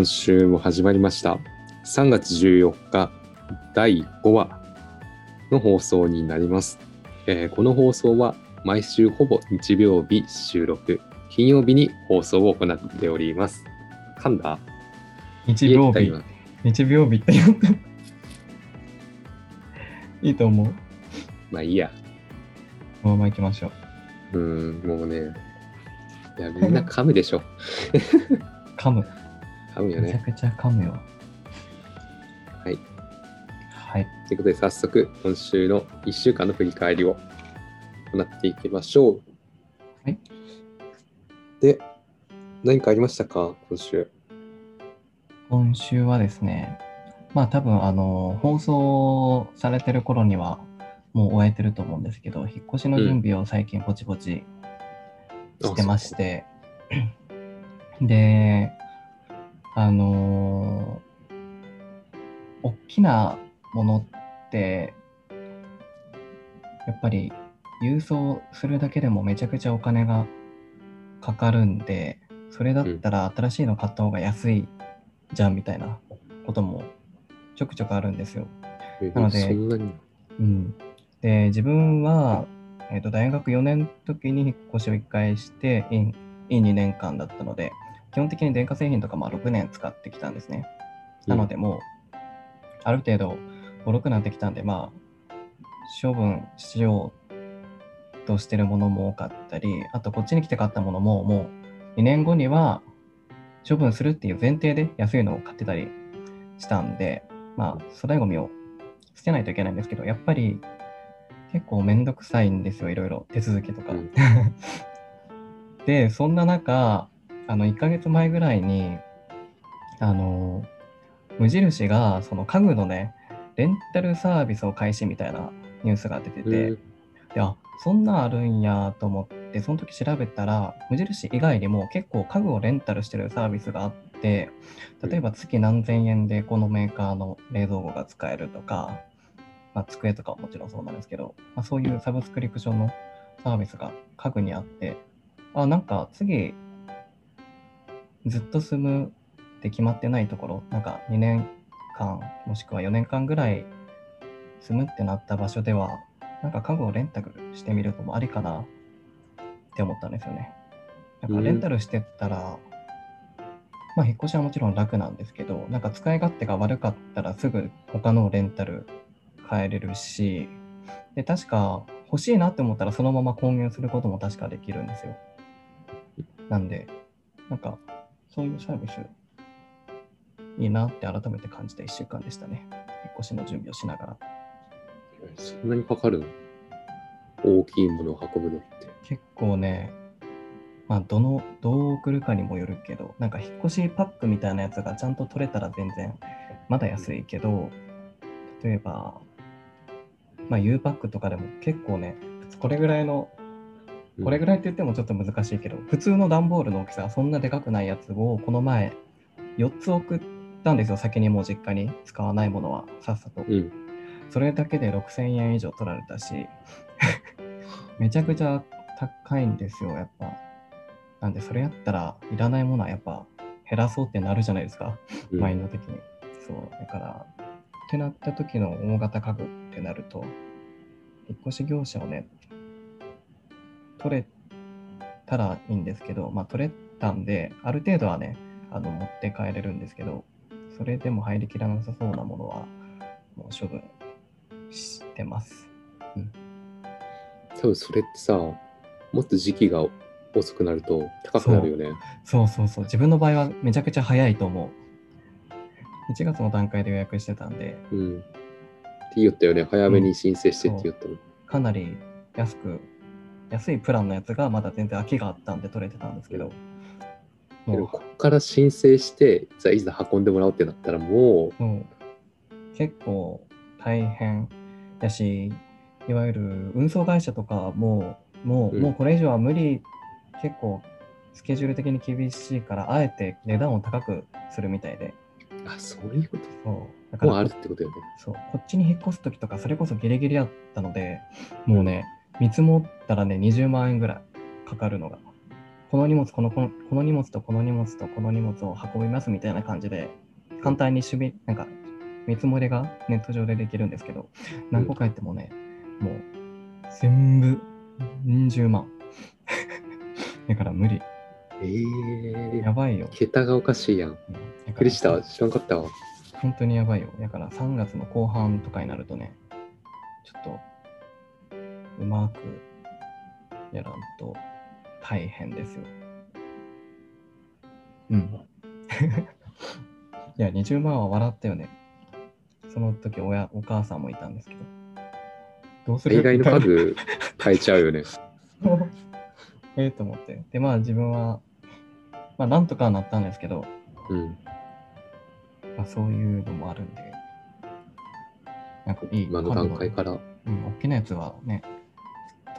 今週も始まりました。3月14日、第5話の放送になります。えーこの放送は毎週ほぼ日曜日収録、金曜日に放送を行っております。噛んだ日曜日日曜日って。いいと思う。まあいいや。このまま行きましょう。うーん、もうね。いや、みんな噛むでしょ。噛む。噛むよね。めちゃくちゃ噛むよ。はい。はい。ということで、早速、今週の1週間の振り返りを行っていきましょう。はい。で、何かありましたか、今週。今週はですね、まあ多分あの、放送されてる頃にはもう終えてると思うんですけど、引っ越しの準備を最近ぼちぼちしてまして、で、あのー大きなものって、やっぱり郵送するだけでもめちゃくちゃお金がかかるんで、それだったら新しいの買った方が安いじゃんみたいなこともちょくちょくあるんですよ。えなので。うん、で自分は、えー、と大学4年の時に引っ越しを1回して院院2年間だったので基本的に電化製品とかまあ6年使ってきたんですね。なのでもうある程度ボロくなってきたんでまあ処分しようとしてるものも多かったりあとこっちに来て買ったものももう2年後には処分するっていう前提で安いのを買ってたりしたんでまあ粗大ごみを捨てないといけないんですけど、やっぱり結構めんどくさいんですよ、いろいろ手続きとか。うん で、そんな中、あの1ヶ月前ぐらいに、あの、無印がその家具のね、レンタルサービスを開始みたいなニュースが出てて、うんで、あ、そんなんあるんやと思って、その時調べたら、無印以外にも結構家具をレンタルしてるサービスがあって、例えば月何千円でこのメーカーの冷蔵庫が使えるとか、まあ、机とかはもちろんそうなんですけど、まあ、そういうサブスクリプションのサービスが家具にあって、あ、なんか次、ずっと住むって決まってないところ、なんか2年間、もしくは4年間ぐらい住むってなった場所では、なんか家具をレンタルしてみるのもありかなって思ったんですよね。なんかレンタルしてったら、まあ引っ越しはもちろん楽なんですけど、なんか使い勝手が悪かったらすぐ他のをレンタル変えれるし、で、確か欲しいなって思ったらそのまま購入することも確かできるんですよ。なんで、なんかそういうサービスいいなって改めて感じた1週間でしたね。引っ越しの準備をしながら。そんなにかかるの？大きいものを運ぶのって。結構ね、まあ、どの、どう送るかにもよるけど、なんか引っ越しパックみたいなやつがちゃんと取れたら全然まだ安いけど、例えば、まあ、U パックとかでも結構ね、これぐらいの、これぐらいって言ってもちょっと難しいけど、普通の段ボールの大きさがそんなでかくないやつをこの前4つ送ったんですよ、先にもう実家に使わないものはさっさと。うん。それだけで6000円以上取られたし、めちゃくちゃ高いんですよ、やっぱ。なんで、それやったらいらないものはやっぱ減らそうってなるじゃないですか、うんマインド的に。そう、だから、ってなった時の大型家具ってなると、引っ越し業者をね、取れたらいいんですけど、まあ取れたんで、ある程度はね、あの持って帰れるんですけど、それでも入りきらなさそうなものは、もう処分してます。多分それってさ、もっと時期が遅くなると高くなるよね。そうそうそう。自分の場合はめちゃくちゃ早いと思う。1月の段階で予約してたんで、うん。って言ったよね。早めに申請してって言ったの。かなり安く、安いプランのやつがまだ全然空きがあったんで取れてたんですけど、でももこっから申請して、じゃあいざ運んでもらおうってなったらもう、もう。結構大変だし、いわゆる運送会社とかも、もう、うん。もうこれ以上は無理、結構スケジュール的に厳しいから、あえて値段を高くするみたいで、う、あ、そういうこと？そう。だからもうあるってことよね。そう、こっちに引っ越すときとか、それこそギリギリだったので、もうね、見積もったらね、20万円ぐらいかかるのが。この荷物、このこのこの荷物とこの荷物とこの荷物を運びますみたいな感じで、簡単に守備、なんか見積もりがネット上でできるんですけど、何個かやってもね、もう全部うん十万。だから無理。えー、やばいよ。桁がおかしいやん。うんびっくりした。知らんかったわ。本当にやばいよ。だから3月の後半とかになるとね、ちょっとうまくやらんと大変ですよ。うん。いや、20万は笑ったよね。その時親、お母さんもいたんですけど。どうする？海外のみたいな家具変えちゃうよね。ええと思って。で、まあ自分は、まあなんとかはなったんですけど、うん。まあ、そういうのもあるんで、なんかいい。今の段階から。うん、大きなやつはね、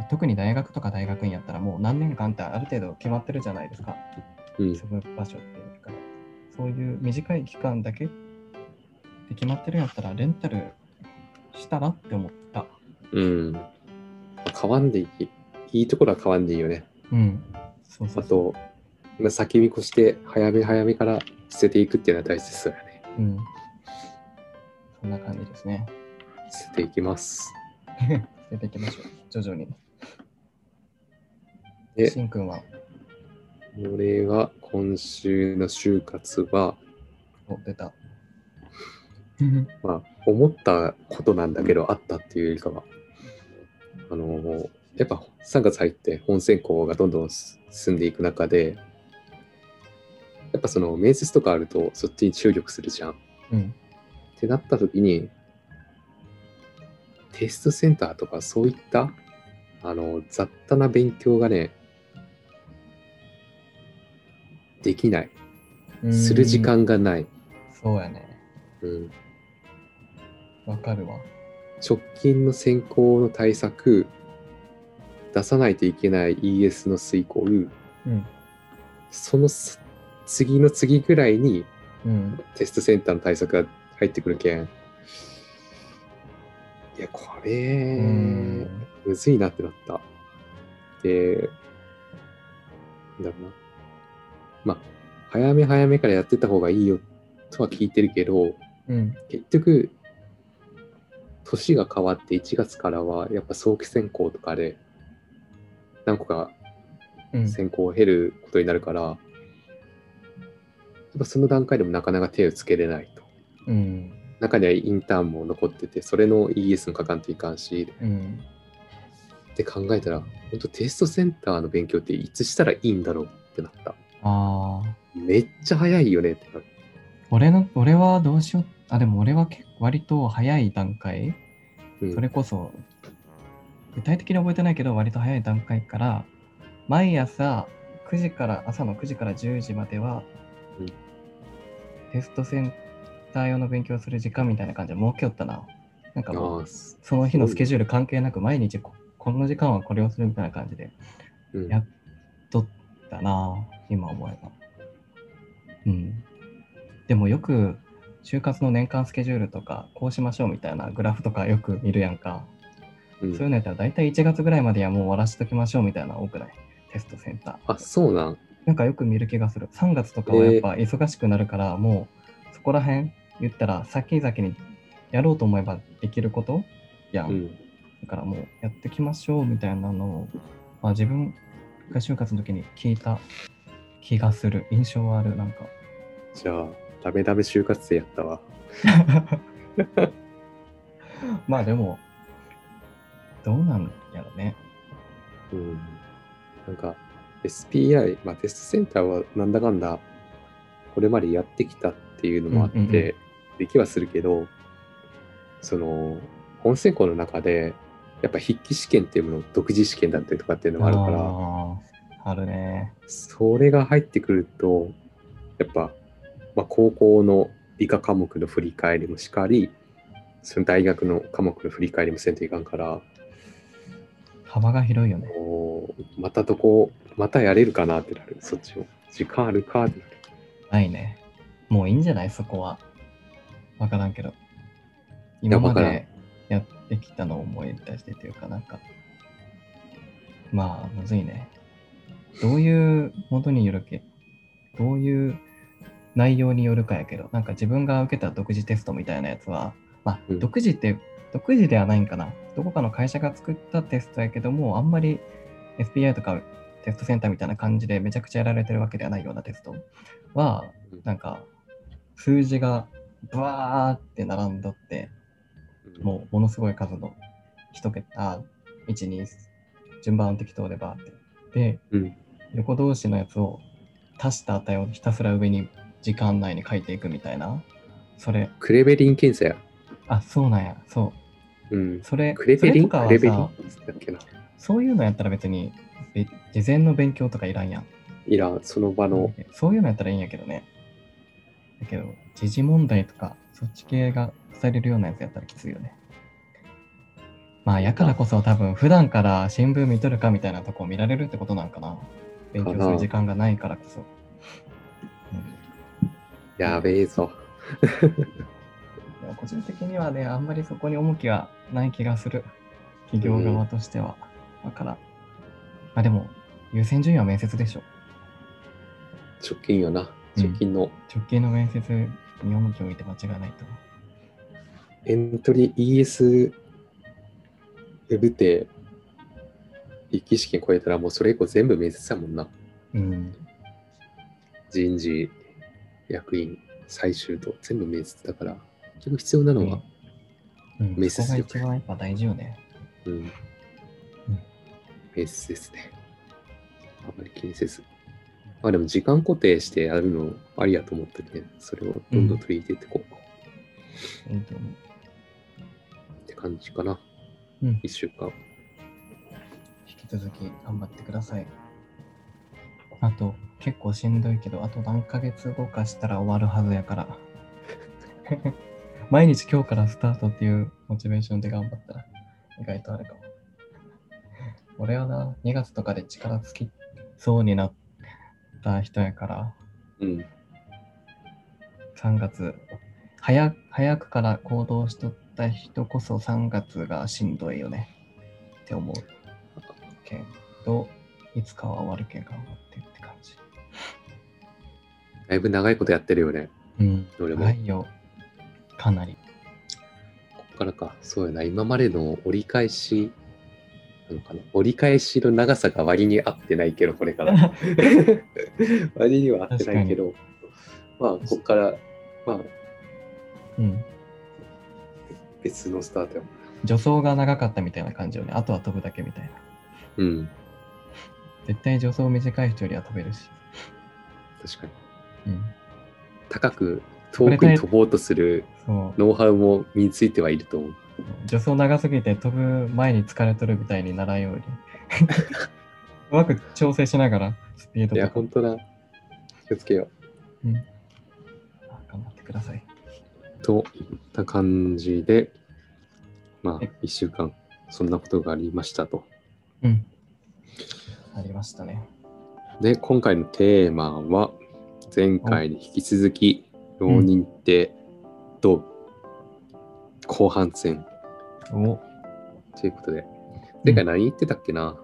特に大学とか大学院やったらもう何年間ってある程度決まってるじゃないですか。うん。住む場所っていうか、そういう短い期間だけで決まってるんやったらレンタルしたらって思った。うん。変わんでいい。いいところは変わんでいいよね。うん。そうそうあそう。あ先見越して早め早めから捨てていくっていうのは大切だよね。うん。そんな感じですね。捨てていきます。出ていきましょう。徐々に。でしんくんは、俺が今週の就活は、お、出た。まあ、思ったことなんだけど、あったっていうよりかは、あのーやっぱ3月入って本選考がどんどん進んでいく中で、やっぱその面接とかあるとそっちに注力するじゃん。うん。ってなった時に、テストセンターとかそういった、あの、雑多な勉強がね、できない。する時間がない。そうやね。うん、わかるわ。直近の選考の対策、出さないといけない ES の遂行、うん。そのす次の次ぐらいにうん。テストセンターの対策が入ってくるけん。いや、こうれ、ん。むずいなってなった。で、なんだろうな。まあ、早め早めからやってた方がいいよとは聞いてるけど、うん。結局、年が変わって1月からは、やっぱ早期選考とかで、何個かうん。選考を経ることになるから、やっぱその段階でもなかなか手をつけれないと。うん。中にはインターンも残ってて、それの ES も書かんといかんし、うん。って考えたら、本当テストセンターの勉強っていつしたらいいんだろうってなった。ああ。めっちゃ早いよねってなる。俺の、俺はどうしよう。あ、でも俺は結構割と早い段階、うん、それこそ、具体的に覚えてないけど、割と早い段階から、毎朝9時から、朝の9時から10時までは、うんテストセンター用の勉強する時間みたいな感じで設けよったな。なんかもう、その日のスケジュール関係なく、毎日ここの時間はこれをするみたいな感じでうんやっとったな、今思えば。うん。でもよく、就活の年間スケジュールとか、こうしましょうみたいなグラフとかよく見るやんか。うんそういうのやったら大体1月ぐらいまではもう終わらしときましょうみたいなの多くない？テストセンター。あ、そうなん。なんかよく見る気がする。3月とかはやっぱ忙しくなるから、もうそこら辺言ったら先々にやろうと思えばできること？やん。うん。だからもうやってきましょうみたいなのを、まあ、自分が就活の時に聞いた気がする。印象はある、なんか。じゃあ、ダメダメ就活生やったわ。まあでも、どうなんやろね。うん。なんか、SPI、まあテストセンターはなんだかんだ、これまでやってきたっていうのもあって、できはするけど、その、本選考の中で、やっぱ筆記試験っていうもの、独自試験だったりとかっていうのがあるから、あるね。それが入ってくると、やっぱ、まあ、高校の理科科目の振り返りもしかり、その大学の科目の振り返りもせんといかんから、幅が広いよね。またどこ、またやれるかなってなる、そっちを。時間あるかってなる。ないね。もういいんじゃない？そこは。わからんけど。今までやってきたのを思い出してというかなんか。まあ、むずいね。どういうものによるけ、どういう内容によるかやけど、なんか自分が受けた独自テストみたいなやつは、まあ、うん独自って、独自ではないんかな。どこかの会社が作ったテストやけども、あんまり SPI とかテストセンターみたいな感じでめちゃくちゃやられてるわけではないようなテストはうん、なんか数字がブワーって並んどって、もうものすごい数の一桁、1、2、順番適当でバーって。で、うん。横同士のやつを足した値をひたすら上に時間内に書いていくみたいな。それ、クレベリン検査や。あ、そうなんや、そう。うん。それ、クレベリン？かはクレベリン？そういうのやったら別に、べ事前の勉強とかいらんやん。いらん、その場の。そういうのやったらいいんやけどね。だけど、時事問題とか、そっち系がされるようなやつやったらきついよね。まあ、やからこそ多分、普段から新聞見とるかみたいなとこを見られるってことなんかな。勉強する時間がないからこそ。うんやべえぞ。でも個人的にはね、あんまりそこに重きはない気がする。企業側としては。だから、まあでも、優先順位は面接でしょ。直近よな。うん直近の直近の面接に重きを置いて間違いないと思エントリー ES ウェブって、筆記試験超えたらもうそれ以降全部面接だもんな。う。うん。人事、役員、最終と全部面接だから、結局必要なのは、うん、面接そこが一番やっぱ大事よね。うん、面接ですね。あまり気にせず。まあでも時間固定してやるのありやと思ってね、それをどんどん取り入れていこうう。って感じかな。うん。1週間。引き続き頑張ってください。あと、結構しんどいけど、あと何ヶ月後かしたら終わるはずやから。毎日今日からスタートっていうモチベーションで頑張ったら意外とあるかも。俺はな、2月とかで力尽きそうになった人やから、うん。3月、早早くから行動しとった人こそ3月がしんどいよねって思うけど、いつかは終わるけん頑張ってって感じ。だいぶ長いことやってるよね。うん。俺も。はいよ。かなり。ここからか。そうやな。今までの折り返し、なのかな。折り返しの長さが割に合ってないけど、これから。割には合ってないけど、まあ、ここから、まあ、うん。別のスタート助走が長かったみたいな感じよね。あとは飛ぶだけみたいな。うん。絶対助走短い人よりは飛べるし。確かに。うん。高く遠くに飛ぼうとする。ノウハウも身についてはいると思う。助走長すぎて飛ぶ前に疲れとるみたいにならんように。うまく調整しながらスピードいや、本当だ。気をつけようん、あ頑張ってください。う。といった感じで、まあはい、1週間、そんなことがありましたと。うん。ありましたね。で、今回のテーマは、前回に引き続き、浪人ってどう、後半戦おということで、前回何言ってたっけな、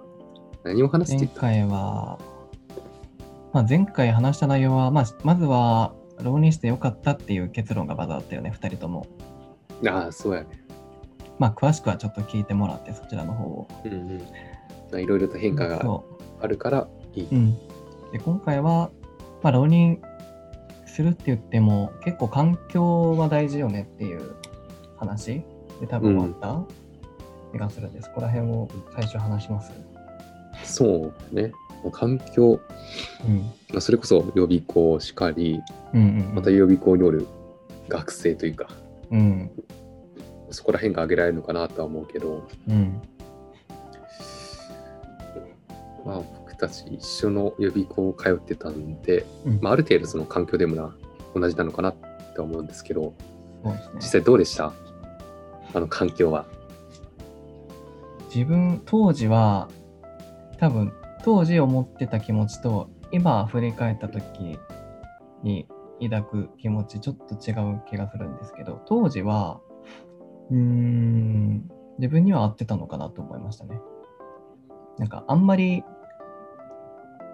何を話して前た回は、まあ、前回話した内容は、まあ、まずは浪人してよかったっていう結論がまずあったよね、2人とも。ああ、そうやね。まあ、詳しくはちょっと聞いてもらって、そちらの方を。うんうん。まあいろいろと変化がそあるからいい。う。うん。で、今回は、まあ、浪人するって言っても、結構環境は大事よねっていう話で多分終わった、気がするんで、そこら辺を最初話します。そうね。環境、うん。まあそれこそ予備校しかり、うんうんうん。また予備校におる学生というか、うん。そこら辺が挙げられるのかなとは思うけど、うん。まあ僕たち一緒の予備校通ってたんで、うんまあある程度その環境でもな、同じなのかなって思うんですけど、ね実。際どうでした？あの環境は。自分当時は多分当時思ってた気持ちと今振り返った時に抱く気持ちちょっと違う気がするんですけど当時はうん自分には合ってたのかなと思いましたねなんかあんまり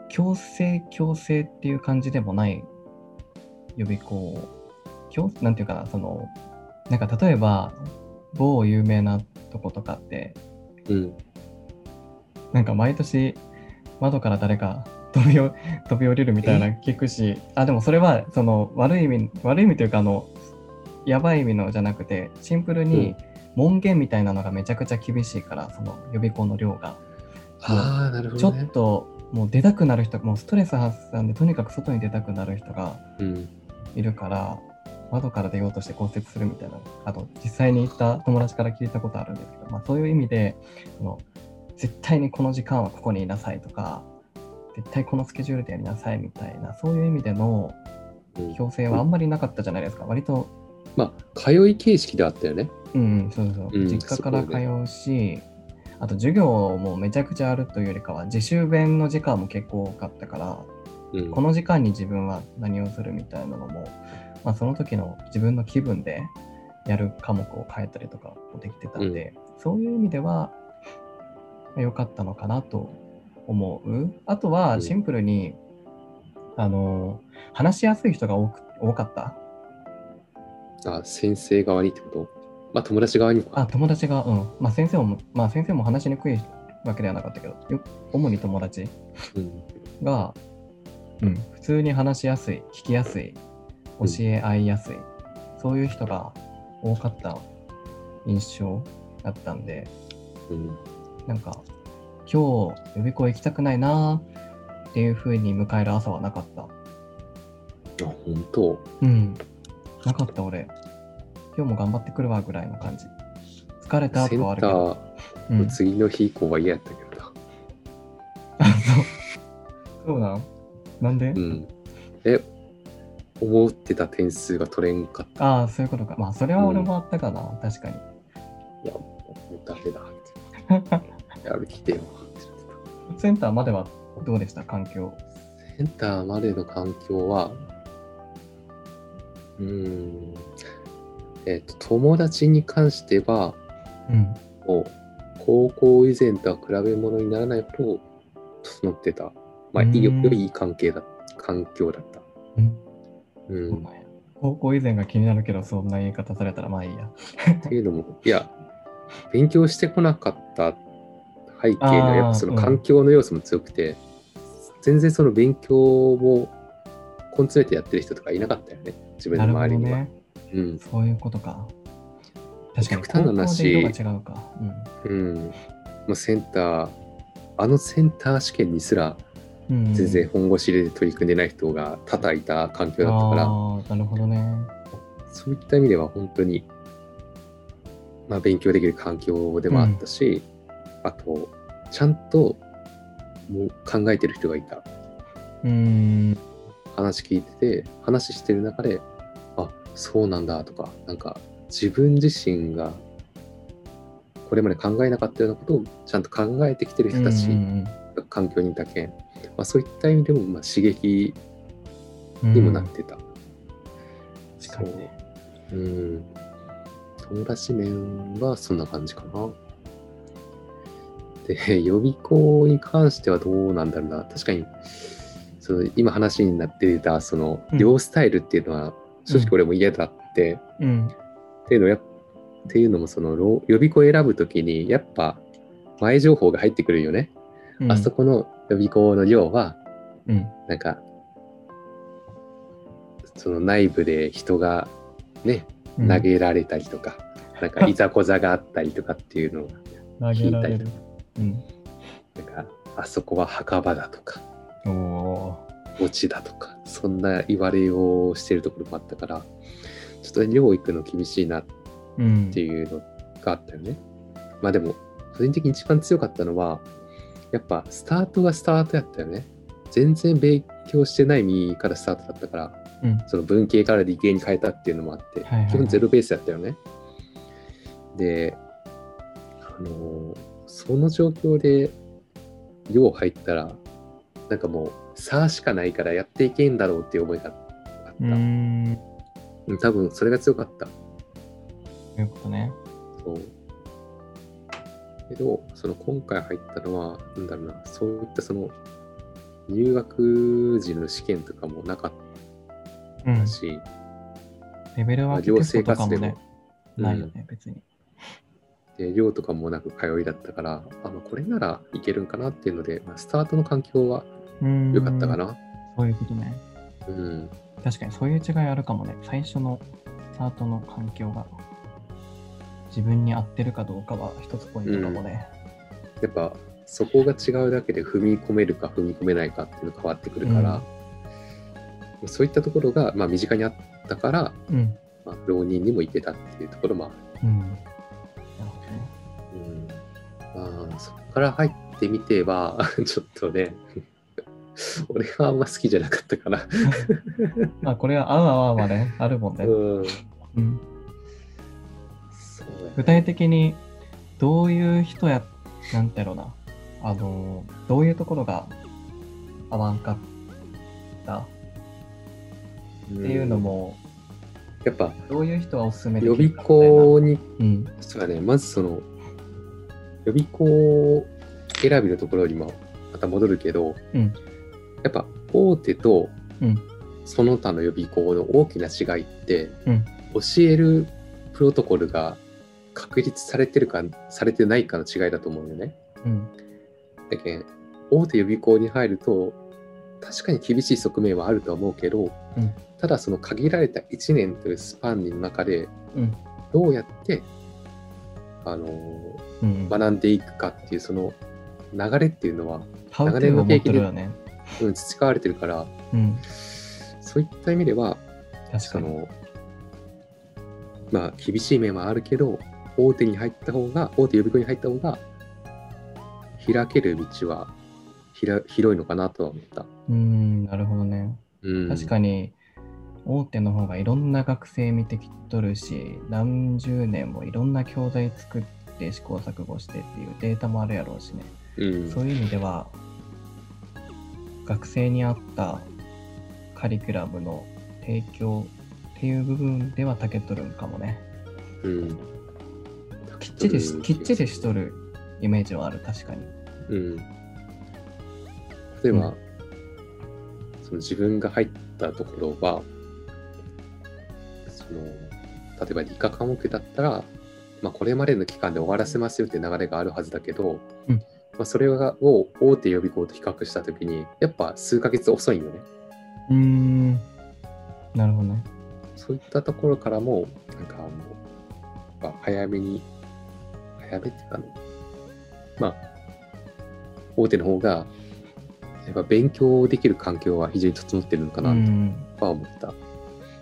強制強制っていう感じでもない予備校強なんていうかなそのなんか例えば某有名なとことかってうん。なんか毎年窓から誰か 飛びお飛び降りるみたいな聞くしあでもそれはその悪い意味悪い意味というかあのやばい意味のじゃなくてシンプルに門限みたいなのがめちゃくちゃ厳しいからその予備校の量がああ、なるほちょどね。っともう出たくなる人もうストレス発散でとにかく外に出たくなる人がうん。いるから窓から出ようとして骨折するみたいなあと実際に行った友達から聞いたことあるんですけど、まあ、そういう意味でその絶対にこの時間はここにいなさいとか絶対このスケジュールでやりなさいみたいなそういう意味でのうん強制はあんまりなかったじゃないですか割とまあ、通い形式であったよね。うんうんそうそう、うん実家から通うしあと授業もめちゃくちゃあるというよりかは自習弁の時間も結構多かったからうん。この時間に自分は何をするみたいなのも、まあ、その時の自分の気分でやる科目を変えたりとかもできてたんで、そういう意味ではまあ良かったのかなと思う。あとうんはシンプルに、あの話しやすい人が多く多かった。あ、先生側にってこと？まあ、友達側に。あ、友達が、うん。まあ先生も、まあ先生も話しにくいわけではなかったけど、よ主に友達うん。が、うん、普通に話しやすい、聞きやすい、教え合いやすい、そういう人が多かった印象だったんで、うん。なんか、今日予備校行きたくないなーっていう風に迎える朝はなかった。あ、本当？うん。なかった俺。今日も頑張ってくるわぐらいの感じ。疲れたセンとはあるタけど。ーのうん、次の日以降は嫌やったけどな。うそうなん？なんで、うん。え、思ってた点数が取れんかった。ああ、そういうことか。まあ、それは俺もあったかな、確かに。いや、もうダメだって。やる気でよ。センターまではどうでした？環境。センターまでの環境は、うーん、えっ、と、友達に関しては、うん。もう、高校以前とは比べ物にならないほど整ってた。まあ、いいよいい関係だ、環境だった。うんうん。高校以前が気になるけど、そんな言い方されたらまあいいや。っていうのも、いや、勉強してこなかった背景には、やっぱその環境の要素も強くて、全然その勉強を根詰めてやってる人とかいなかったよね、自分の周りには。ね。うん。そういうことか。確かに、極端な話うか。うん。もうセンター、あのセンター試験にすらうん。うん、全然本腰で取り組んでない人が多々いた環境だったから、なるほどね。そういった意味では本当に、まあ、勉強できる環境でもあったし、あと、ちゃんともう考えてる人がいた。うーん。話聞いてて、話してる中で、あ、そうなんだとか、なんか自分自身がこれまで考えなかったようなことをちゃんと考えてきてる人たちうんが環境にいたけん、まあ、そういった意味でもまあ刺激にもなってた。確かにね。そううん。友達面はそんな感じかな。で、予備校に関してはどうなんだろうな。確かに、その今話になってた、そのうん両スタイルっていうのは、正直俺も嫌だって、うん。っていうのやっっていうのも、そのろ予備校を選ぶときに、やっぱ前情報が入ってくるよね。うんあそこの予備校の寮は、うん。なんか、その内部で人がね、うん投げられたりとか、なんか いざこざがあったりとかっていうのを、投げられる。うん。なんか、あそこは墓場だとか、墓地だとか、そんな言われをしてるところもあったから、ちょっと寮行くの厳しいなっ。ていうのがあったよね。まあでも、個人的に一番強かったのは、やっぱスタートがスタートやったよね。全然勉強してない身からスタートだったから、うん。その文系から理系に変えたっていうのもあって、はいはいはい基本ゼロベースやったよね。で、あのーその状況で寮入ったら、なんかもう、差しかないからやっていけんだろうっていう思いがあった。うーん。うん多分それが強かった。そういうことね。そう。けど、その今回入ったのは、なんだろうな、そういったその、入学時の試験とかもなかっうんた。し、レベルまあ寮分けテスト生活でもとかもね、、ないようんね、別に。で寮とかもなく通いだったから、あまあ、これならいけるんかなっていうので、まあ、スタートの環境はうん良かったか。な。そういうことね。うん。確かにそういう違いあるかもね。最初のスタートの環境が自分に合ってるかどうかは一つポイントかもね。やっぱそこが違うだけで踏み込めるか踏み込めないかっていうの変わってくるから、そういったところが、まあ、身近にあったから、うん。まあ、浪人にも行けたっていうところもある。うん。まあ、そこから入ってみては、ちょっとね、俺はあんま好きじゃなかったかな。まあこれは合う合わんはね、あるもんね。うん。うん、具体的にどういう人や、なんてやろうな。あの、どういうところが合わんかったっていうのも、やっぱどういう人はおすすめで予備校に、うん。そうだね、まずその、予備校選びのところにもまた戻るけど、うん。やっぱ大手とうん。その他の予備校の大きな違いって、うん教えるプロトコルが確立されてるかされてないかの違いだと思うよね。うん。だけん大手予備校に入ると確かに厳しい側面はあるとは思うけど、うんただその限られた1年というスパンの中でうん。どうやって、あのうん。学んでいくかっていうその流れっていうのは、ハウトゥーを持ってるよね。うん、培われてるからうん。そういった意味では確かのまあ厳しい面はあるけど大手に入った方が大手予備校に入った方が開ける道はひら広いのかなとは思った。うん、なるほどね。うん、確かに、大手の方がいろんな学生見てきとるし、何十年もいろんな教材作って試行錯誤してっていうデータもあるやろうしね。うん、そういう意味では、学生に合ったカリキュラムの提供っていう部分ではたけとるんかもね。うん、きっちりし、うんきっちりしとるイメージはある、確かに。うん。例えば、うんその自分が入ったところは、その、例えば理科科目だったら、まあ、これまでの期間で終わらせますよって流れがあるはずだけど、うんまあ、それがを大手予備校と比較したときに、やっぱ数ヶ月遅いよね。うーん。なるほどね。そういったところからも、なんかあの、まあ、早めに、早めってあの、まあ、大手の方が、やっぱ勉強できる環境は非常に整ってるのかうなん。とは思った。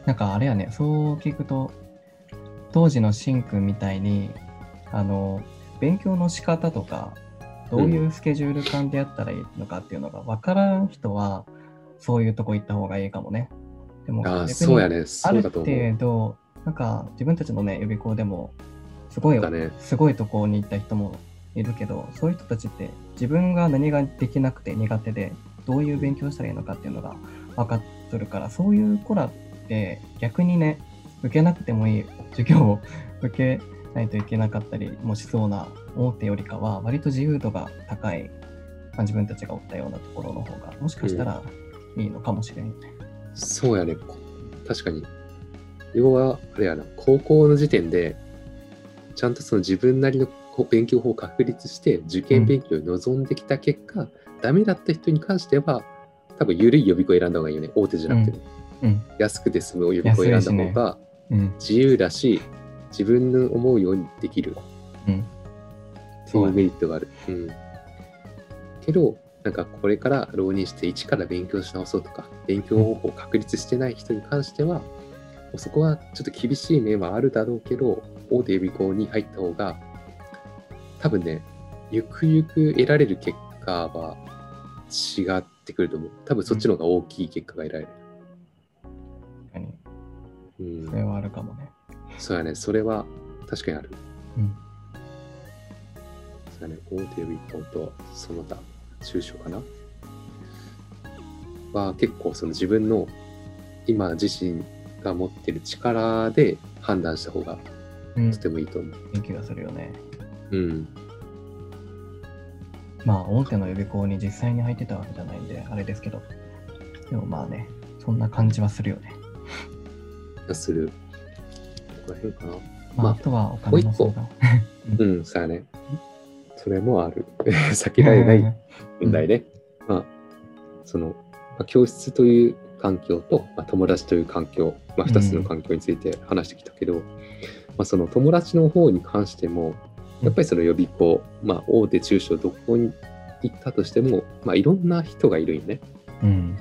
なんかあれやね、そう聞くと、当時のしんくんみたいに、あの、勉強の仕方とか、どういうスケジュール感でやったらいいのかっていうのが分からん人は、そういうとこ行った方がいいかもね。でも、そうやね。ある。程度、なんか自分たちのね、予備校でも、すごい、だね。すごいとこに行った人もいるけど、そういう人たちって自分が何ができなくて苦手で、どういう勉強したらいいのかっていうのが分かっとるから、そういう子らって逆にね、受けなくてもいい授業を 受けないといけなかったりもしそうな大手よりかは、割と自由度が高い、まあ、自分たちがおったようなところの方が、もしかしたらいいのかもしれんよね。そうやね。こ確かに。要は、あれやな、高校の時点で、ちゃんとその自分なりの勉強法を確立して、受験勉強を望んできた結果、ダメだった人に関しては、多分緩い予備校を選んだ方がいいよね。大手じゃなくてね。うん。安くて済む予備校を選んだ方がうん。自由だし、自分の思うようにできるうん。っていうメリットがある。うん。けど、なんかこれから浪人して一から勉強し直そうとか、勉強方法を確立してない人に関しては、もうそこはちょっと厳しい面はあるだろうけど、大手予備校に入った方が、多分ね、ゆくゆく得られる結果は違ってくると思う。多分そっちの方が大きい結果が得られる。確かに、うん。それはあるかもね。そうやね、それは確かにある。うん。そうやね、大手予備校とその他、中小かなは結構その自分の今自身が持ってる力で判断した方がうんと。てもいいと思う。いい気がするよね。うん。まあ、大手の予備校に実際に入ってたわけじゃないんで、あれですけど。でもまあね、そんな感じはするよね。がする。ここら辺かな？まあ、まああとはお金の相談。うん、そうやね。それもある。避けられない問題ね。まあ、その、まあ、教室という環境と、まあ、友達という環境、まあ、2つの環境について話してきたけど、まあ、その友達の方に関しても、やっぱりその予備校、まあ、大手中小どこに行ったとしても、まあ、いろんな人がいるよね。うん。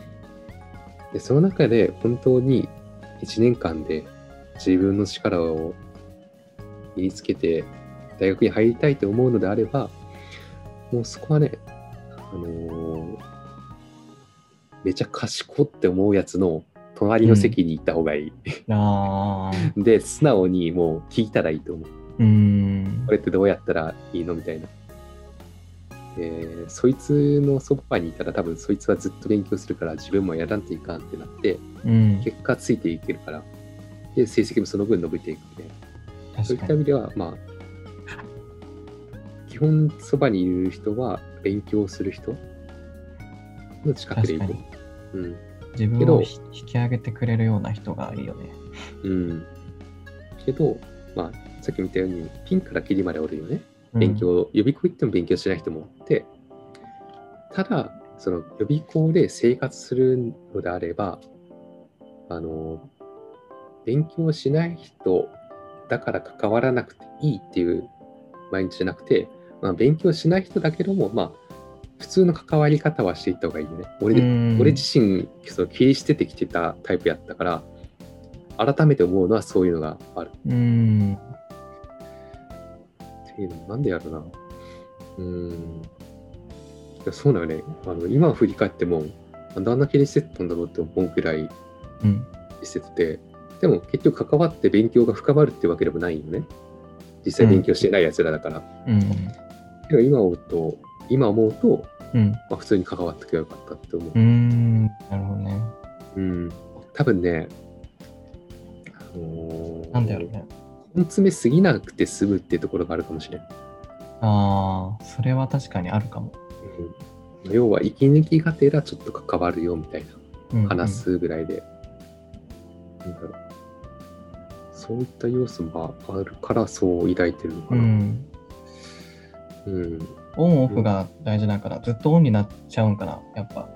で、その中で本当に1年間で自分の力を身につけて大学に入りたいと思うのであれば、もうそこはね、あのーめちゃ賢って思うやつの隣の席に行った方がいい。ああ。で、素直にもう聞いたらいいと思う。うーんこ。れってどうやったらいいのみたいな。で、そいつのそばにいたら多分そいつはずっと勉強するから自分もやらんといかんってなって、うん。結果ついていけるから。で、成績もその分伸びていくね。そうい確かに。った意味では、まあ、基本そばにいる人は勉強する人の近くでいいと思う。うん。自分をひ引き上げてくれるような人がいいよね。うん。けど、まあ、さっきも言ったように、ピンからキリまでおるよね。うん勉。強、予備校行っても勉強しない人もおって、ただ、その予備校で生活するのであれば、あの、勉強しない人だから関わらなくていいっていう毎日じゃなくて、まあ、勉強しない人だけども、まあ、普通の関わり方はしていった方がいいよね。俺俺自身、その切り捨ててきてたタイプやったから、改めて思うのはそういうのがある。うん。っていうのなんでやるな。うーん。いやそうだよね。あの今振り返っても、なんであんな切り捨ててたんだろうって思うくらい捨ててて、でも結局関わって勉強が深まるってわけでもないよね。実際勉強してないやつらだから。うん。けど今思うと、今思うと、うん。まあ、普通に関わってくればよかったって思うう。ん。なるほどね。うん。多分ね、あのーなんだろうね。根詰めすぎなくて済むっていうところがあるかもしれん。ああ、それは確かにあるかも。うん、要は息抜きがてらちょっと関わるよみたいな。うんうん話すぐらいで。なんだろうそういった要素があるからそう抱いてるのかな。うん。うん。オンオフが大事だから、ずっとオンになっちゃうんかな、やっぱ。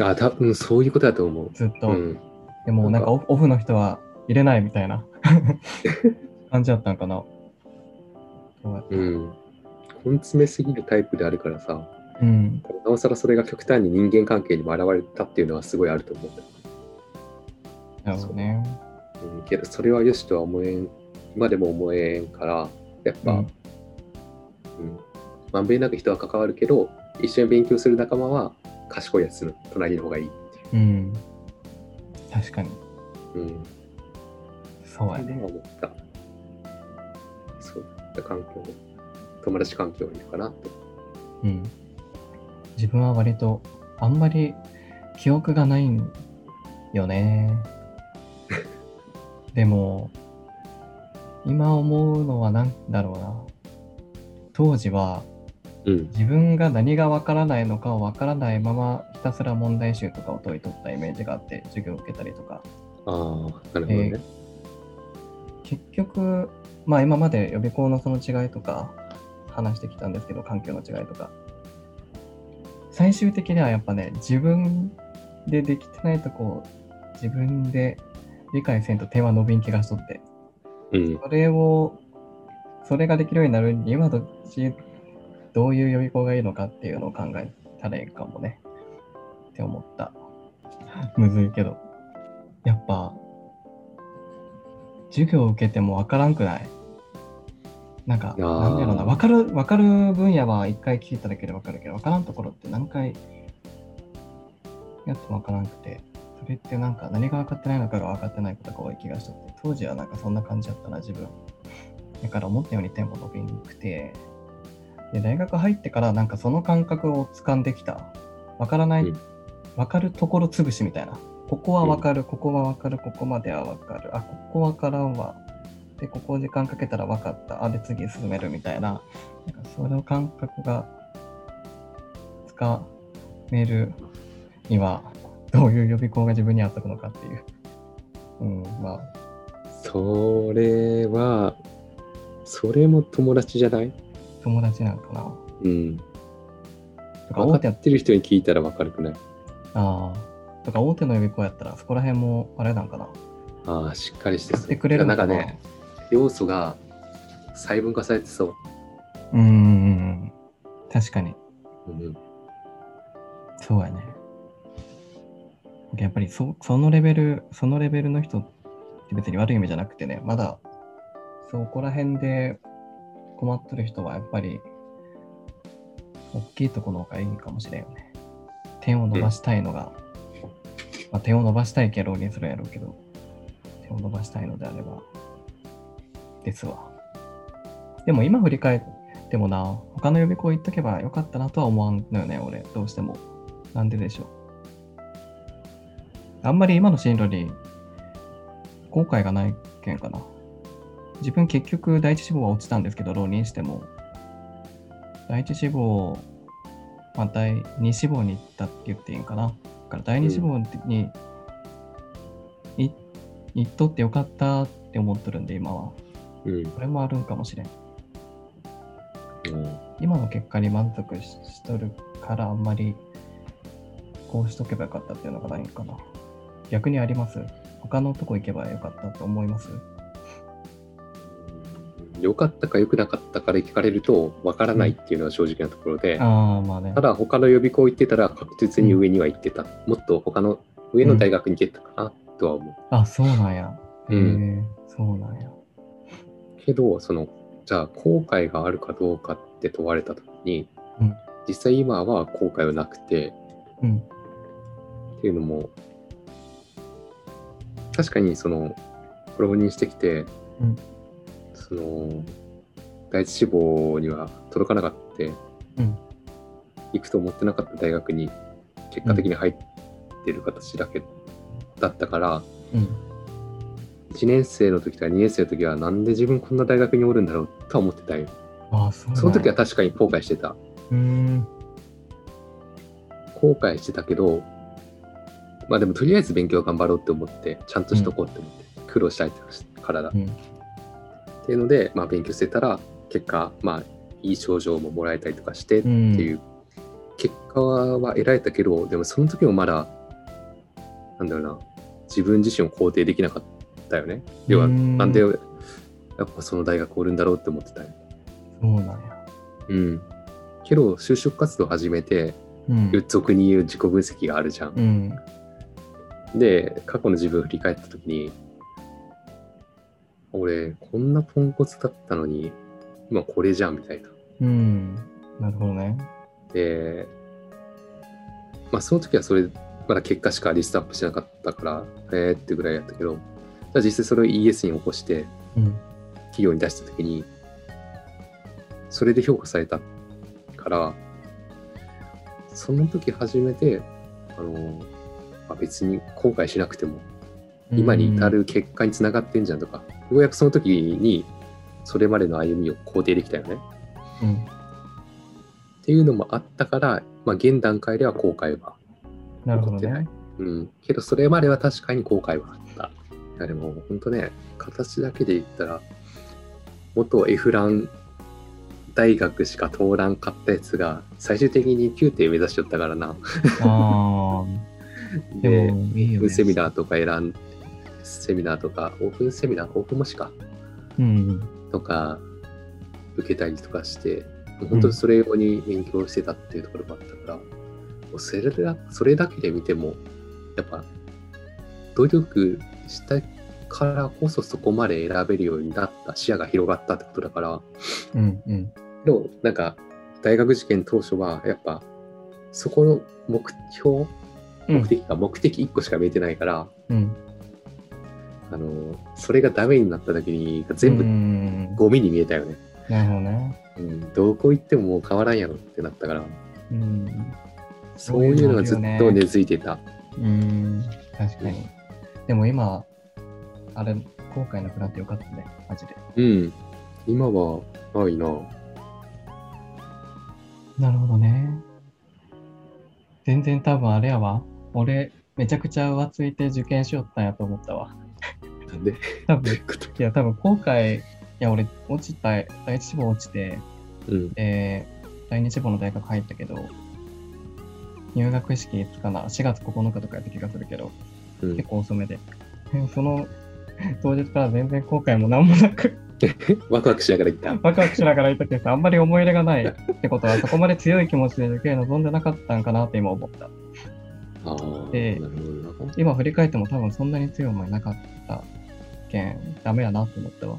あ、多分そういうことだと思う。ずっと。うん。でも、なんかオフオフの人は入れないみたいな 感じだったんかな。どうん。根詰めすぎるタイプであるからさ、うん。なおさらそれが極端に人間関係にも現れたっていうのはすごいあると思う。なるほどね。うん、けどそれはよしとは思えん、今でも思えんから、やっぱ、ううんん、まんべんなく人は関わるけど、一緒に勉強する仲間は賢いやつの隣の方がいいっていう。うん。確かに。うん。そうやね。思った。そういった環境、友達環境いいのかなって。うん。自分は割と、あんまり記憶がないんよね。でも、今思うのは何だろうな。当時はうん。自分が何がわからないのかをわからないままひたすら問題集とかを解いとったイメージがあって授業を受けたりとか。ああ、なるほどね。結局、まあ今まで予備校のその違いとか話してきたんですけど、環境の違いとか。最終的にはやっぱね、自分でできてないとこを自分で理解せんと手は伸びん気がしとって。うん。それを、それができるようになるにはどっち、どういう予備校がいいのかっていうのを考えたらいいかもね。って思った。むずいけど。やっぱ、授業を受けてもわからんくない？なんか、なんだろうな、わかる、わかる分野は一回聞いただけでわかるけど、わからんところって何回やってもわからんくて、それってなんか何が分かってないのかが分かってないことが多い気がしとって、当時はなんかそんな感じだったな、自分。だから思ったように点も伸びにくくて、で、大学入ってからなんかその感覚を掴んできた。わからない、うんわかるところ潰しみたいな。ここはわかる、ここはわかる、ここまではわかる。あ、ここわからんわ。で、ここ時間かけたらわかった。あ、で、次進めるみたいな。なんかその感覚が果メールにはどういう予備校が自分にあったのかっていう。うん、まあ、それは、それも友達じゃない？友達なんかな。うん。とか大手分かってる人に聞いたら分かるくない？ああ。とか大手の予備校やったらそこら辺もあれなんかな？ああ、しっかりしてそう。てくれるな。なんかね、要素が細分化されてそう。うんうんうん。確かに。うん、そうやね。やっぱりそそのレベル、そのレベルの人って別に悪い意味じゃなくてね、まだそこら辺で困ってる人はやっぱり大きいとこの方がいいかもしれんよね。点を伸ばしたいのが、まあ、点を伸ばしたいけど浪人するやろうけど、点を伸ばしたいのであれば、ですわ。でも今振り返ってもな、他の予備校行っとけばよかったなとは思わんのよね、俺、どうしても。なんででしょう。あんまり今の進路に後悔がないけんかな。自分結局第一志望は落ちたんですけど、浪人しても。第一志望、まあ、第二志望に行ったって言っていいんかな。だから第二志望に、い行っとってよかったって思っとるんで、今は。うん。これもあるんかもしれん。うん。今の結果に満足ししとるからあんまりこうしとけばよかったっていうのがないんかな。逆にあります？他のとこ行けばよかったと思います？良かったか良くなかったから聞かれると分からないっていうのは正直なところで、ああ、まあねた。だ他の予備校行ってたら確実に上には行ってた。もっと他の上の大学に行けたかなとは思う。あ、そうなんや。へえ、うんそうなんや。けど、その、じゃあ後悔があるかどうかって問われた時に、うん実際今は後悔はなくて、うん。っていうのも、確かにその、浪人してきて、うんその、第一志望には届かなかった、うん行くと思ってなかった大学に結果的に入ってる形だけだったから、うん。1年生の時とか2年生の時はなんで自分こんな大学におるんだろうとは思ってたよ。ああ、そ。その時は確かに後悔してた。うーん。後悔してたけど、まあでもとりあえず勉強頑張ろうって思って、ちゃんとしとこうって思って、苦労したいからだ。うん。っていうので、まあ勉強してたら、結果、まあいい症状ももらえたりとかしてってうんいう、結果は得られたけど、でもその時もまだ、なんだろうな、自分自身を肯定できなかったよね。要は、うんなんで、やっぱその大学おるんだろうって思ってたよ。そうなんや。うん。けど、就職活動始めて、うん。俗に言う自己分析があるじゃん。うん。で、過去の自分を振り返ったときに、俺、こんなポンコツだったのに、今これじゃんみたいな。うん。なるほどね。で、まあその時はそれ、まだ結果しかリストアップしなかったから、えーってぐらいやったけど、じゃあ実際それを ES に起こして、うん。企業に出したときに、それで評価されたから、その時初めて、あの、まあ、別に後悔しなくても、今に至る結果につながってんじゃんとか、ようやくその時に、それまでの歩みを肯定できたよね。うん。っていうのもあったから、まあ、現段階では後悔は起こってないね。。うん。けど、それまでは確かに後悔はあった。いや、でも、本当ね、形だけで言ったら、元エフラン大学しか通らんかったやつが、最終的に9点目指しよったからな。ああ。でね。セミナーとか選ん、セミナーとか、オープンセミナー、オープン模試か。うん。とか受けたりとかして、本当にそれ用に勉強してたっていうところがあったから、もうそれだそれだけで見ても、やっぱ努力したからこそそこまで選べるようになった、視野が広がったってことだから、うん。うん。でもなんか大学受験当初はやっぱそこの目標、うん目的が目的1個しか見えてないから、うん。あの、それがダメになった時に全う部んゴミに見えたよね。なるほどね。うん、どこ行ってももう変わらんやろってなったから、うん。そういうのがずっと根付いてた。うん。確かに。でも今、あれ、後悔なくなってよかったね。マジで。うん。今はないな。なるほどね。全然多分あれやわ。俺、めちゃくちゃ浮ついて受験しよったんやと思ったわ。なんで多分、いや、多分後悔、いや、俺、落ちた、第一志望落ちて、うん。で、第二志望の大学入ったけど、入学式いつかな、4月9日とかやった気がするけど、うん結構遅めで。その当日から全然後悔も何もなく、ワクワクしながら行った。ワクワクしながらいたけど、あんまり思い入れがないってことは、そこまで強い気持ちで受験望んでなかったんかなって今思った。で。今振り返っても多分そんなに強い思いなかったけん、ダメやなって思ったわ。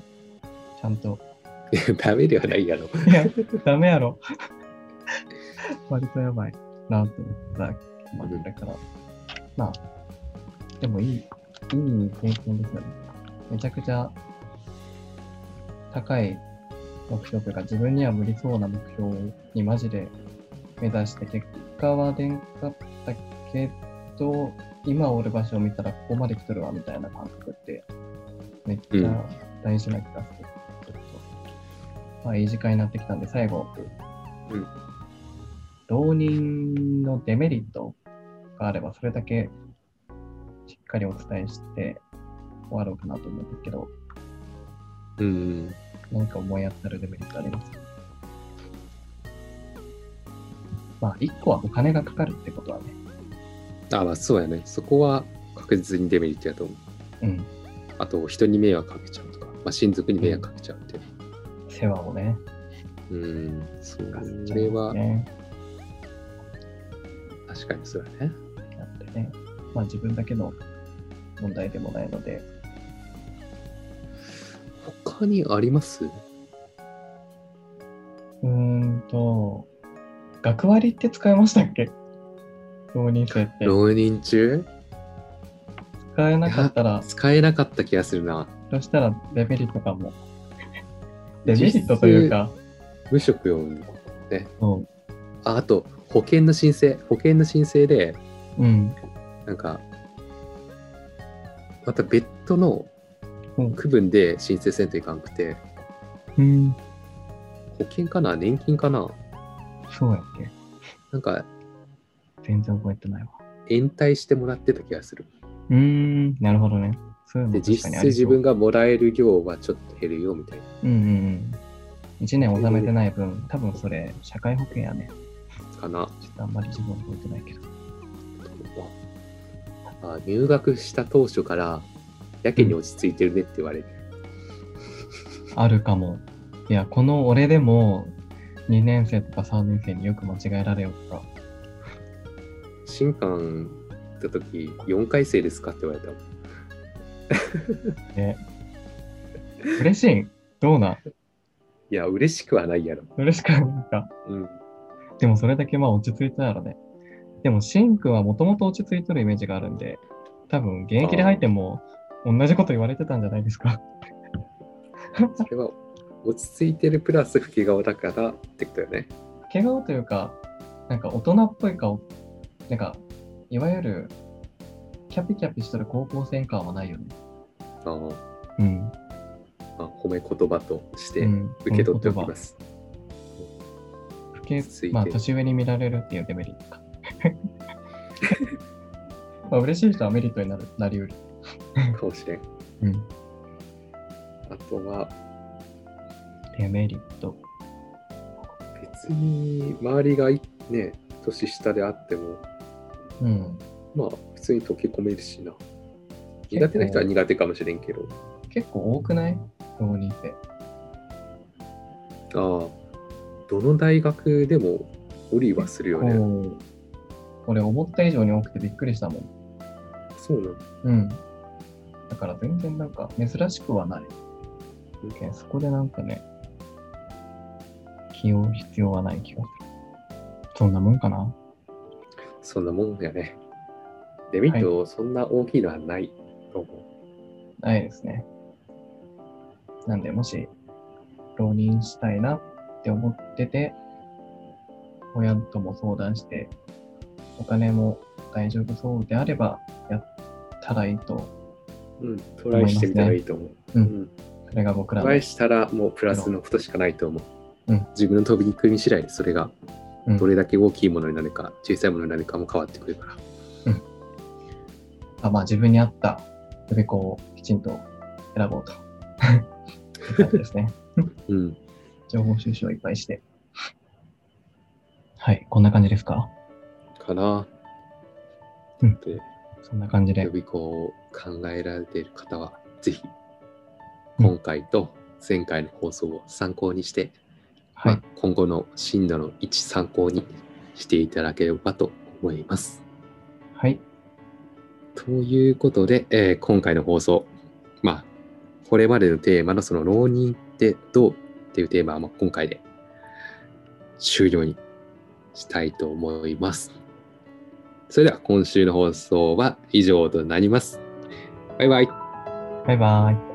ちゃんと。ダメではないやろ。いや、ダメやろ。割とやばいなと思った。まあ、それから。まあ、でもいい、いい経験ですよね。めちゃくちゃ高い目標というか、自分には無理そうな目標にマジで目指して、結果は出んかったけど、今おる場所を見たらここまで来とるわみたいな感覚って、めっちゃ大事な気がする。ちょっと、まあいい時間になってきたんで、最後、うん浪人のデメリットがあれば、それだけしっかりお伝えして終わろうかなと思うんですけど、うん。何か思い当たるデメリットあります？かまあ、1個はお金がかかるってことはね。あ、まあそうやね。そこは確実にデメリットやと思う。うん。あと、人に迷惑かけちゃうとか、まあ、親族に迷惑かけちゃうっていう。世話をね。うん。それは、ね。確かにそうやね。やってね。まあ自分だけの問題でもないので、他にあります？うーんと、学割って使いましたっけ？浪人生って。浪人中？使えなかったら、使えなかった気がするな。そしたらデメリットかも。デメリットというか、無職よ。そああと、保険の申請。保険の申請で、う。うん。なんか、また別途のうん区分で申請せんといかんくて、うん。保険かな？年金かな？そうやっけなんか、全然覚えてないわ。延滞してもらってた気がする。うーん、なるほどね。そういうので、実質自分がもらえる量はちょっと減るよみたいな。うんうんうん。1年納めてない分、多分それ、社会保険やね。かな。ちょっとあんまり自分覚えてないけど。あ入学した当初から、やけに落ち着いてるねって言われる。あるかも。いや、この俺でも、2年生とか3年生によく間違えられよった。新刊行った時、4回生ですかって言われたもん。ね。嬉しいんどうなん？いや、嬉しくはないやろ。嬉しくないか。うん。でもそれだけまあ落ち着いたやろね。でも、シンくんはもともと落ち着いとるイメージがあるんで、多分現役で入っても同じこと言われてたんじゃないですか。それは、落ち着いてるプラス老け顔だからってことよね。毛顔というか、なんか大人っぽい顔、なんか、いわゆる、キャピキャピしとる高校生感はないよね。ああうん。まあ、褒め言葉としてうん受け取っておきます。老け続いてまあ、年上に見られるっていうデメリットか。まあ、嬉しい人はメリットになるなりうる。かもしれん。うん。あとは、デメリット。別に周りがいね、年下であっても、うん。まあ、普通に溶け込めるしな。苦手な人は苦手かもしれんけど。結構多くない？浪人生。ああ、どの大学でもおりはするよね。俺思った以上に多くてびっくりしたもん。そうなの。うん。だから全然なんか珍しくはない。そこでなんかね、気負う必要はない気がする。そんなもんかな？そんなもんやね。デメリット、そんな大きいのはないと思う。ないですね。なんで、もし、浪人したいなって思ってて、親とも相談して、お金も大丈夫そうであれば、やったらいいと、うん、トライしてみたらいいと思う。うんうんそれが僕らのトライしたらもうプラスのことしかないと思う。うん自分の飛び組み次第でそれがうんどれだけ大きいものになるか、小さいものになるかも変わってくるから。あまあ自分に合った予備校をきちんと選ぼうと。ですね。うん。情報収集をいっぱいして。はい、こんな感じですか？かな。うんで、そんな感じで予。備校を考えられている方は、ぜひ、うん今回と前回の放送を参考にして、はいまあ、今後の進路の一参考にしていただければと思います。はい。ということで、えー今回の放送、まあ、これまでのテーマのその浪人ってどうっていうテーマはまあ今回で終了にしたいと思います。それでは今週の放送は以上となります。バイバイ。バイバイ。